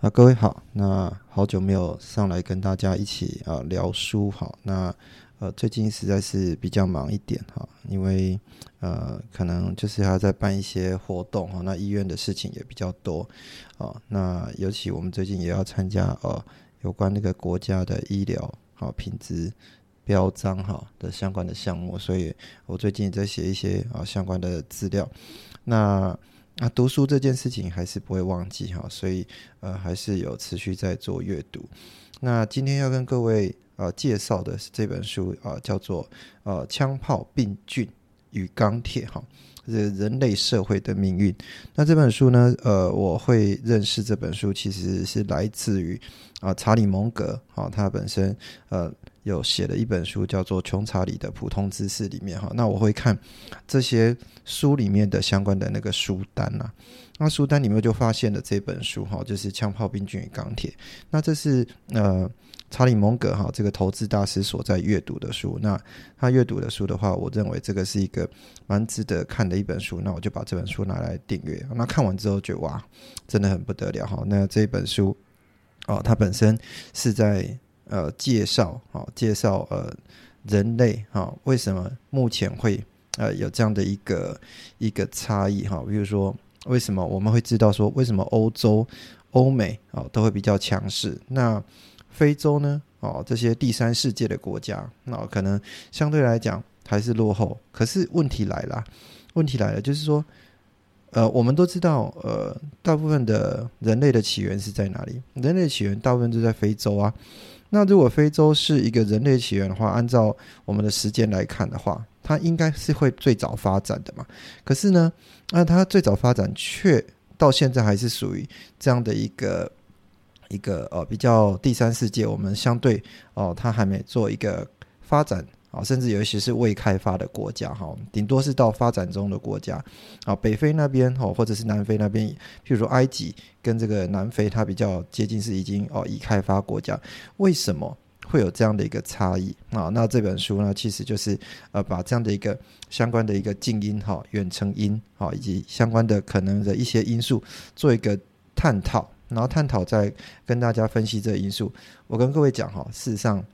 啊，各位好，那好久没有上来跟大家一起啊聊书哈，那呃最近实在是比较忙一点哈，因为呃可能就是还在办一些活动哈，那医院的事情也比较多啊，那尤其我们最近也要参加呃有关那个国家的医疗好品质标章哈的相关的项目，所以我最近也在写一些啊相关的资料，那。啊，读书这件事情还是不会忘记哈，所以呃还是有持续在做阅读。那今天要跟各位呃介绍的是这本书啊，叫做呃《枪炮、病菌与钢铁》哈，是人类社会的命运。那这本书呢，呃，我会认识这本书其实是来自于啊查理蒙格啊，他本身呃。有写了一本书，叫做《穷查理的普通知识》里面哈，那我会看这些书里面的相关的那个书单呐，那书单里面就发现了这本书哈，就是《枪炮、病菌与钢铁》。那这是呃查理蒙格哈这个投资大师所在阅读的书。那他阅读的书的话，我认为这个是一个蛮值得看的一本书。那我就把这本书拿来订阅。那看完之后觉得哇，真的很不得了哈。那这本书哦，它本身是在。呃，介绍啊，介绍呃，人类哈，为什么目前会呃有这样的一个一个差异哈？比如说，为什么我们会知道说，为什么欧洲、欧美啊都会比较强势？那非洲呢？哦，这些第三世界的国家，那可能相对来讲还是落后。可是问题来了，问题来了，就是说，呃，我们都知道，呃，大部分的人类的起源是在哪里？人类起源大部分都在非洲啊。那如果非洲是一个人类起源的话，按照我们的时间来看的话，它应该是会最早发展的嘛。可是呢，那它最早发展却到现在还是属于这样的一个一个呃比较第三世界，我们相对哦，它还没做一个发展。啊，甚至有一些是未开发的国家，哈，顶多是到发展中的国家，啊，北非那边，哈，或者是南非那边，譬如说埃及跟这个南非，它比较接近是已经哦已开发国家，为什么会有这样的一个差异？啊，那这本书呢，其实就是呃把这样的一个相关的一个静音，哈，远程音，哈，以及相关的可能的一些因素做一个探讨，然后探讨再跟大家分析这个因素。我跟各位讲，哈，事实上。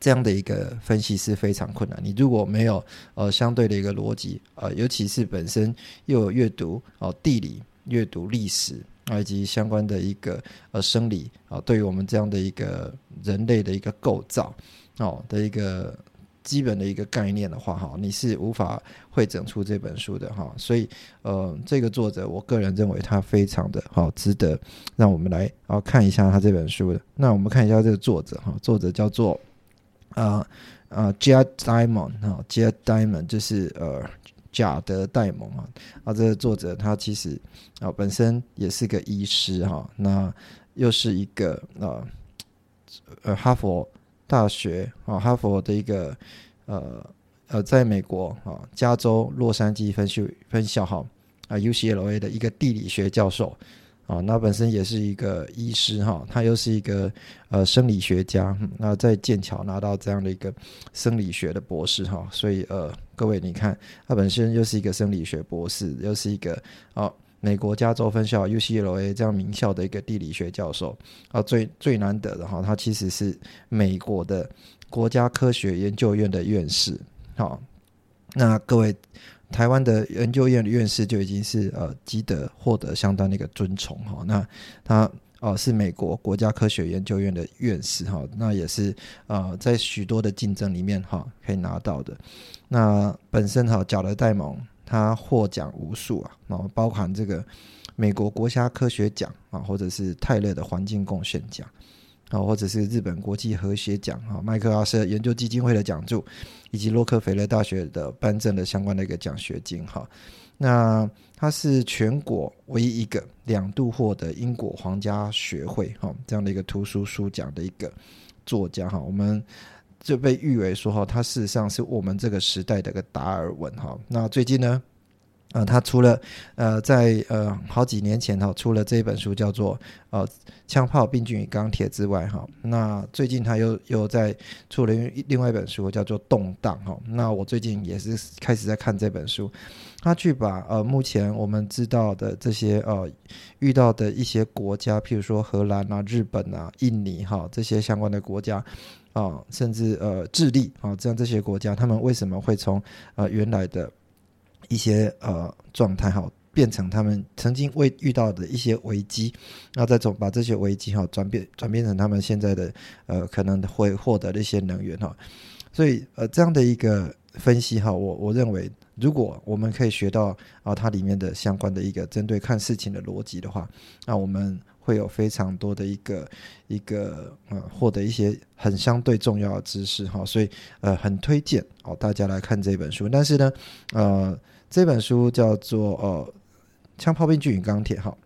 这样的一个分析是非常困难。你如果没有呃相对的一个逻辑，呃，尤其是本身又有阅读哦地理、阅读历史啊以及相关的一个呃生理啊，对于我们这样的一个人类的一个构造哦的一个基本的一个概念的话，哈，你是无法会整出这本书的哈。所以呃，这个作者我个人认为他非常的好，值得让我们来啊看一下他这本书的。那我们看一下这个作者哈，作者叫做。啊啊，Jad Diamond 哈，Jad Diamond 就是呃贾德戴蒙啊，啊，这个作者他其实啊本身也是个医师哈，那又是一个呃呃哈佛大学啊哈佛的一个呃呃在美国啊加州洛杉矶分校分校哈啊 UCLA 的一个地理学教授。啊，那本身也是一个医师哈，他又是一个呃生理学家，那在剑桥拿到这样的一个生理学的博士哈，所以呃各位你看，他本身又是一个生理学博士，又是一个啊美国加州分校 UCLA 这样名校的一个地理学教授啊，最最难得的哈，他其实是美国的国家科学研究院的院士，好，那各位。台湾的研究院的院士就已经是呃积德获得相当的一个尊崇哈，那他哦是美国国家科学研究院的院士哈，那也是呃在许多的竞争里面哈可以拿到的。那本身哈贾德戴蒙他获奖无数啊，然后包含这个美国国家科学奖啊，或者是泰勒的环境贡献奖。啊，或者是日本国际和谐奖哈，麦克阿瑟研究基金会的奖助，以及洛克菲勒大学的颁证的相关的一个奖学金哈。那他是全国唯一一个两度获得英国皇家学会哈这样的一个图书书奖的一个作家哈。我们就被誉为说哈，他事实上是我们这个时代的一个达尔文哈。那最近呢，呃，他出了呃，在呃好几年前哈出了这一本书叫做呃枪炮、病菌与钢铁之外哈，那最近他又又在出了另外一本书叫做动荡哈，那我最近也是开始在看这本书，他去把呃目前我们知道的这些呃遇到的一些国家，譬如说荷兰啊、日本啊、印尼哈这些相关的国家啊，甚至呃智利啊这样这些国家，他们为什么会从呃原来的一些呃状态哈，变成他们曾经未遇到的一些危机，然后再从把这些危机哈转变转变成他们现在的呃可能会获得的一些能源哈，所以呃这样的一个分析哈，我我认为如果我们可以学到啊它里面的相关的一个针对看事情的逻辑的话，那我们会有非常多的一个一个呃获得一些很相对重要的知识哈，所以呃很推荐哦大家来看这本书，但是呢呃。这本书叫做《呃枪炮、兵巨与钢铁》哈，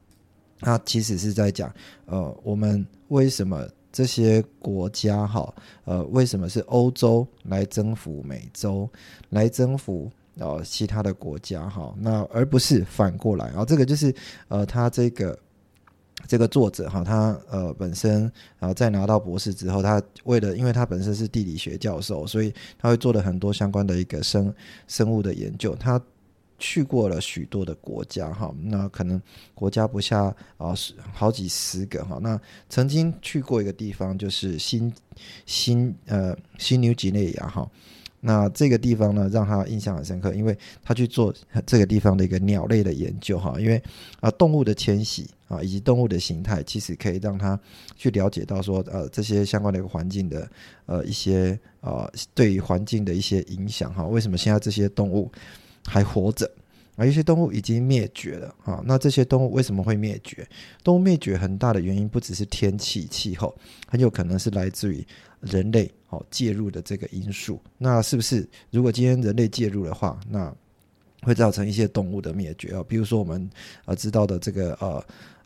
它其实是在讲呃我们为什么这些国家哈呃为什么是欧洲来征服美洲，来征服呃其他的国家哈，那而不是反过来啊，这个就是呃他这个这个作者哈，他呃本身然后在拿到博士之后，他为了因为他本身是地理学教授，所以他会做了很多相关的一个生生物的研究，他。去过了许多的国家哈，那可能国家不下啊十好几十个哈。那曾经去过一个地方，就是新新呃新牛几内亚哈。那这个地方呢，让他印象很深刻，因为他去做这个地方的一个鸟类的研究哈。因为啊动物的迁徙啊以及动物的形态，其实可以让他去了解到说呃这些相关的一个环境的呃一些呃对于环境的一些影响哈。为什么现在这些动物？还活着，而一些动物已经灭绝了啊！那这些动物为什么会灭绝？动物灭绝很大的原因不只是天气气候，很有可能是来自于人类哦介入的这个因素。那是不是如果今天人类介入的话，那会造成一些动物的灭绝啊？比如说我们呃知道的这个呃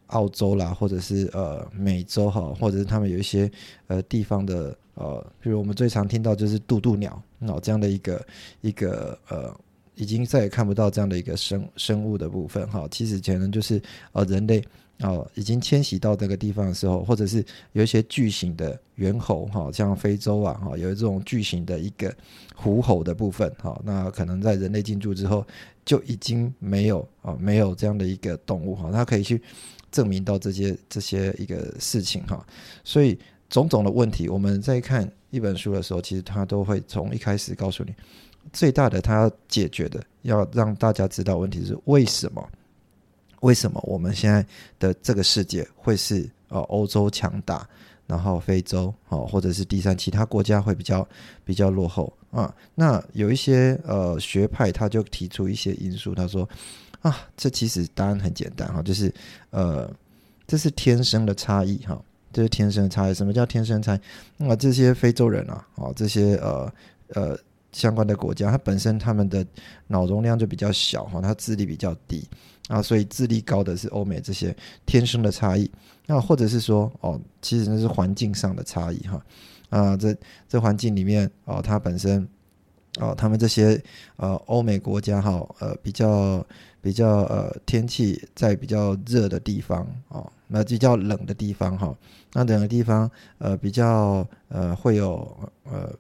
澳洲啦，或者是呃美洲哈，或者是他们有一些呃地方的呃，比如我们最常听到就是渡渡鸟哦这样的一个一个呃。已经再也看不到这样的一个生生物的部分哈，其实可能就是呃人类哦已经迁徙到这个地方的时候，或者是有一些巨型的猿猴哈，像非洲啊哈，有这种巨型的一个虎吼的部分哈，那可能在人类进驻之后就已经没有啊没有这样的一个动物哈，它可以去证明到这些这些一个事情哈，所以种种的问题，我们在看一本书的时候，其实它都会从一开始告诉你。最大的他要解决的，要让大家知道问题是为什么？为什么我们现在的这个世界会是呃欧洲强大，然后非洲哦或者是第三其他国家会比较比较落后啊？那有一些呃学派他就提出一些因素，他说啊，这其实答案很简单哈，就是呃这是天生的差异哈，这是天生的差异。什么叫天生差异？那么这些非洲人啊，哦这些呃呃。相关的国家，它本身他们的脑容量就比较小哈，它智力比较低啊，所以智力高的是欧美这些天生的差异。那或者是说哦，其实那是环境上的差异哈啊，这这环境里面哦，它本身哦，他们这些呃欧美国家哈呃比较比较呃天气在比较热的地方哦，那比较冷的地方哈，那冷的地方呃比较呃会有呃。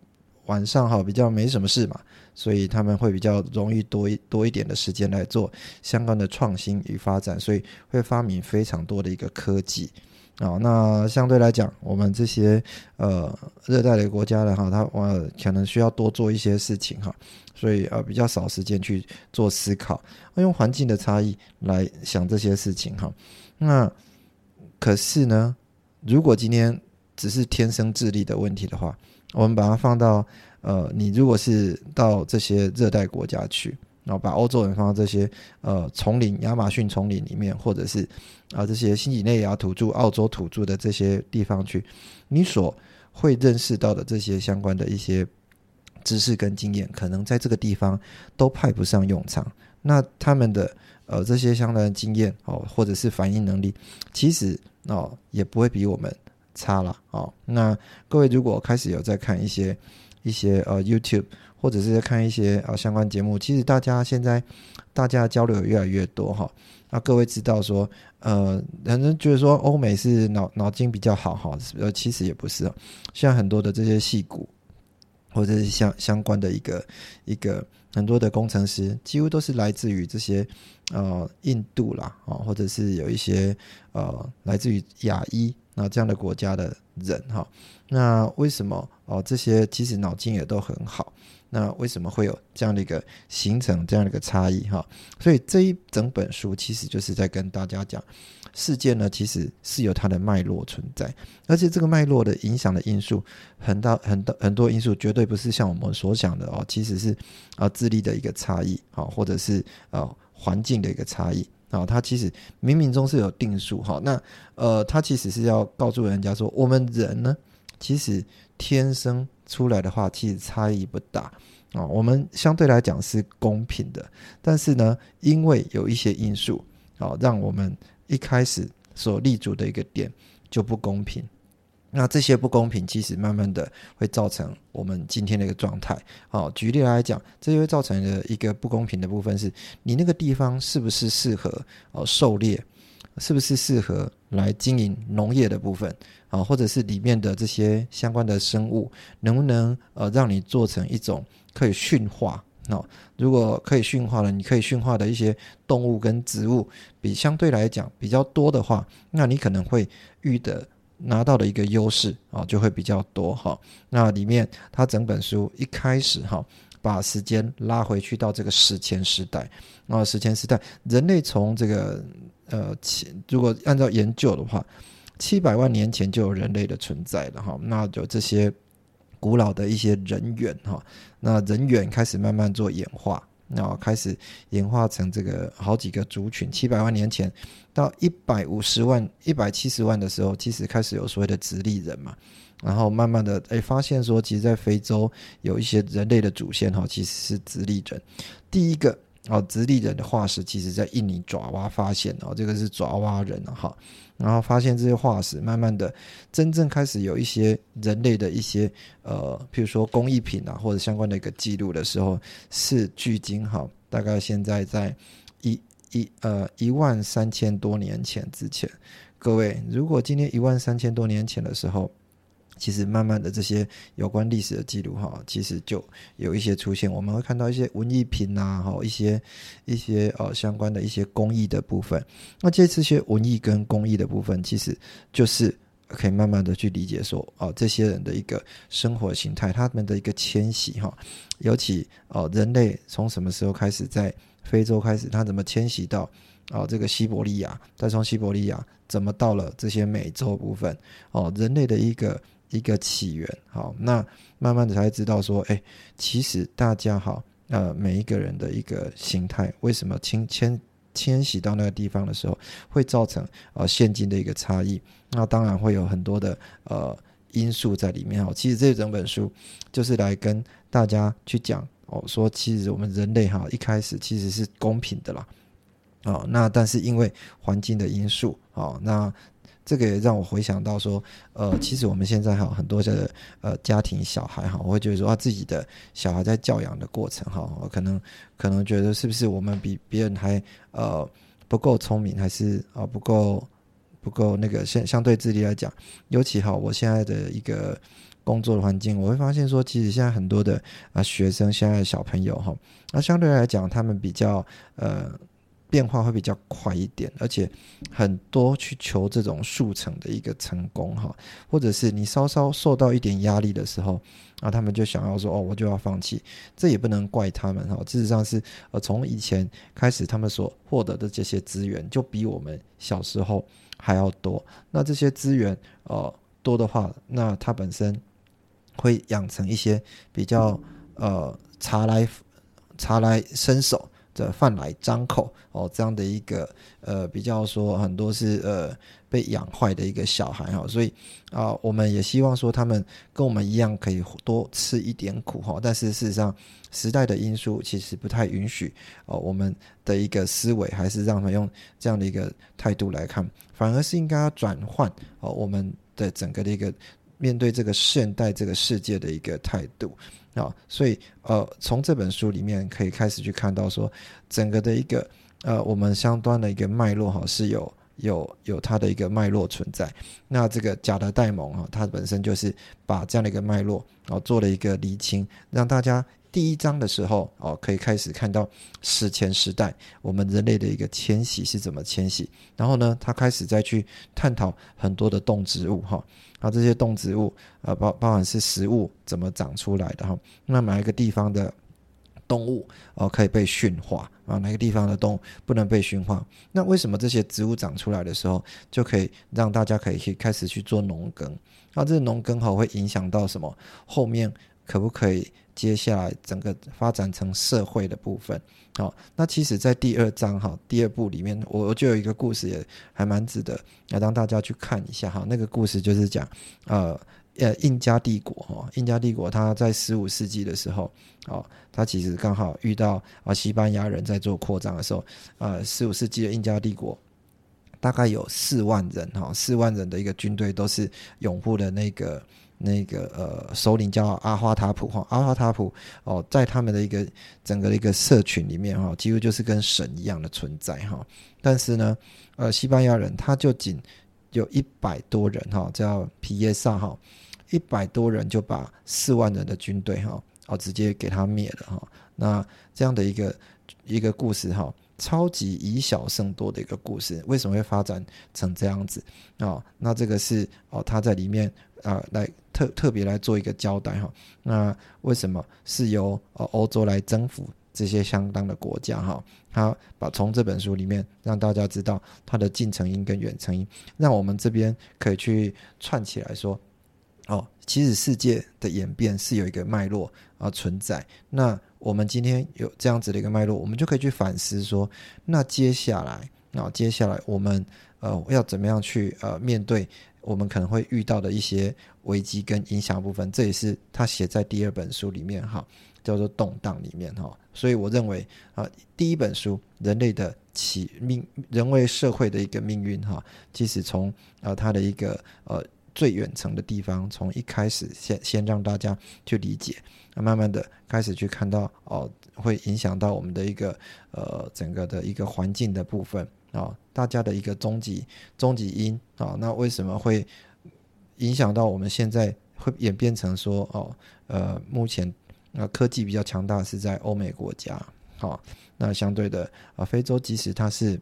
晚上哈比较没什么事嘛，所以他们会比较容易多一多一点的时间来做相关的创新与发展，所以会发明非常多的一个科技啊。那相对来讲，我们这些呃热带的国家的哈，它呃可能需要多做一些事情哈，所以呃比较少时间去做思考，用环境的差异来想这些事情哈。那可是呢，如果今天只是天生智力的问题的话，我们把它放到，呃，你如果是到这些热带国家去，然后把欧洲人放到这些呃丛林、亚马逊丛林里面，或者是啊这些新几内亚土著、澳洲土著的这些地方去，你所会认识到的这些相关的一些知识跟经验，可能在这个地方都派不上用场。那他们的呃这些相关的经验哦，或者是反应能力，其实哦也不会比我们。差了哦，那各位如果开始有在看一些一些呃 YouTube，或者是看一些呃相关节目，其实大家现在大家交流越来越多哈。那各位知道说，呃，很多人觉得说欧美是脑脑筋比较好哈，呃，其实也不是。像很多的这些戏骨，或者是相相关的一个一个很多的工程师，几乎都是来自于这些呃印度啦啊，或者是有一些呃来自于亚裔那这样的国家的人哈。那为什么哦这些其实脑筋也都很好？那为什么会有这样的一个形成这样的一个差异哈？所以这一整本书其实就是在跟大家讲，事件呢其实是有它的脉络存在，而且这个脉络的影响的因素很大很大很多因素，绝对不是像我们所想的哦，其实是啊智力的一个差异啊，或者是呃环境的一个差异啊，它其实冥冥中是有定数哈。那呃，它其实是要告诉人家说，我们人呢，其实天生。出来的话，其实差异不大啊。我们相对来讲是公平的，但是呢，因为有一些因素啊，让我们一开始所立足的一个点就不公平。那这些不公平，其实慢慢的会造成我们今天的一个状态。好，举例来讲，这就会造成的一个不公平的部分是，你那个地方是不是适合哦狩猎？是不是适合来经营农业的部分啊，或者是里面的这些相关的生物，能不能呃让你做成一种可以驯化？哦如果可以驯化了，你可以驯化的一些动物跟植物，比相对来讲比较多的话，那你可能会遇的拿到的一个优势啊就会比较多哈。那里面它整本书一开始哈，把时间拉回去到这个史前时代啊，史前时代人类从这个。呃，七如果按照研究的话，七百万年前就有人类的存在了哈。那就这些古老的一些人猿哈，那人猿开始慢慢做演化，然后开始演化成这个好几个族群。七百万年前到一百五十万、一百七十万的时候，其实开始有所谓的直立人嘛。然后慢慢的，哎，发现说，其实，在非洲有一些人类的祖先哈，其实是直立人。第一个。哦，直立人的化石其实在印尼爪哇发现哦，这个是爪哇人哈，然后发现这些化石，慢慢的真正开始有一些人类的一些呃，譬如说工艺品啊，或者相关的一个记录的时候，是距今哈，大概现在在一一呃一万三千多年前之前，各位，如果今天一万三千多年前的时候。其实慢慢的这些有关历史的记录哈，其实就有一些出现，我们会看到一些文艺品呐，哈，一些一些呃相关的一些工艺的部分。那这这些文艺跟工艺的部分，其实就是可以慢慢的去理解说，哦，这些人的一个生活形态，他们的一个迁徙哈，尤其哦，人类从什么时候开始在非洲开始，他怎么迁徙到哦这个西伯利亚，再从西伯利亚怎么到了这些美洲部分，哦，人类的一个。一个起源，好，那慢慢的才知道说，哎，其实大家好，呃，每一个人的一个形态，为什么迁迁迁徙到那个地方的时候，会造成呃现今的一个差异？那当然会有很多的呃因素在里面。哦，其实这整本书就是来跟大家去讲哦，说其实我们人类哈一开始其实是公平的啦，哦，那但是因为环境的因素，哦，那。这个也让我回想到说，呃，其实我们现在哈很多的呃家庭小孩哈，我会觉得说啊，自己的小孩在教养的过程哈，我可能可能觉得是不是我们比别人还呃不够聪明，还是啊不够不够那个相相对智力来讲，尤其哈我现在的一个工作的环境，我会发现说，其实现在很多的啊学生，现在的小朋友哈，那相对来讲，他们比较呃。变化会比较快一点，而且很多去求这种速成的一个成功哈，或者是你稍稍受到一点压力的时候，啊，他们就想要说哦，我就要放弃，这也不能怪他们哈。事实上是呃，从以前开始，他们所获得的这些资源就比我们小时候还要多。那这些资源呃多的话，那他本身会养成一些比较呃茶来茶来伸手。的饭来张口哦，这样的一个呃比较说很多是呃被养坏的一个小孩哈，所以啊我们也希望说他们跟我们一样可以多吃一点苦哈，但是事实上时代的因素其实不太允许哦，我们的一个思维还是让他们用这样的一个态度来看，反而是应该要转换哦我们的整个的一个面对这个现代这个世界的一个态度啊。所以呃，从这本书里面可以开始去看到说，整个的一个呃，我们相关的一个脉络哈是有。有有它的一个脉络存在，那这个贾德戴蒙哈，它本身就是把这样的一个脉络啊做了一个厘清，让大家第一章的时候哦可以开始看到史前时代我们人类的一个迁徙是怎么迁徙，然后呢，他开始再去探讨很多的动植物哈，啊这些动植物啊包包含是食物怎么长出来的哈，那哪一个地方的？动物哦可以被驯化啊，哪个地方的动物不能被驯化？那为什么这些植物长出来的时候就可以让大家可以去开始去做农耕？那这个农耕哈会影响到什么？后面可不可以接下来整个发展成社会的部分？好，那其实，在第二章哈第二部里面，我就有一个故事也还蛮值得要让大家去看一下哈。那个故事就是讲呃。呃，印加帝国哈，印加帝国它在十五世纪的时候，哦，它其实刚好遇到啊西班牙人在做扩张的时候，呃，十五世纪的印加帝国大概有四万人哈，四万人的一个军队都是拥护的那个那个呃首领叫阿花塔普哈，阿花塔普哦，在他们的一个整个的一个社群里面哈，几乎就是跟神一样的存在哈，但是呢，呃，西班牙人他就仅有一百多人哈，叫皮耶萨哈。一百多人就把四万人的军队哈哦直接给他灭了哈，那这样的一个一个故事哈，超级以小胜多的一个故事，为什么会发展成这样子啊？那这个是哦他在里面啊来特特别来做一个交代哈。那为什么是由呃欧洲来征服这些相当的国家哈？他把从这本书里面让大家知道它的近程音跟远程音，让我们这边可以去串起来说。哦，其实世界的演变是有一个脉络啊存在。那我们今天有这样子的一个脉络，我们就可以去反思说，那接下来，那接下来我们呃要怎么样去呃面对我们可能会遇到的一些危机跟影响部分？这也是他写在第二本书里面哈，叫做动荡里面哈。所以我认为啊，第一本书人类的起命，人为社会的一个命运哈，其实从呃他的一个呃。最远程的地方，从一开始先先让大家去理解，那慢慢的开始去看到哦，会影响到我们的一个呃整个的一个环境的部分啊，大家的一个终极终极因啊，那为什么会影响到我们现在会演变成说哦呃目前那科技比较强大是在欧美国家，好，那相对的啊非洲即使它是。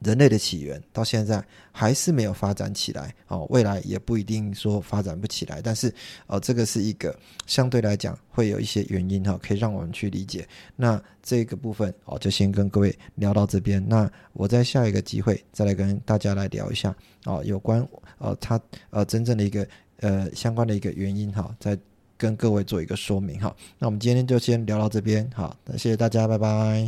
人类的起源到现在还是没有发展起来哦，未来也不一定说发展不起来，但是呃，这个是一个相对来讲会有一些原因哈，可以让我们去理解。那这个部分哦，就先跟各位聊到这边。那我在下一个机会再来跟大家来聊一下哦，有关呃它呃真正的一个呃相关的一个原因哈，再跟各位做一个说明哈。那我们今天就先聊到这边好，那谢谢大家，拜拜。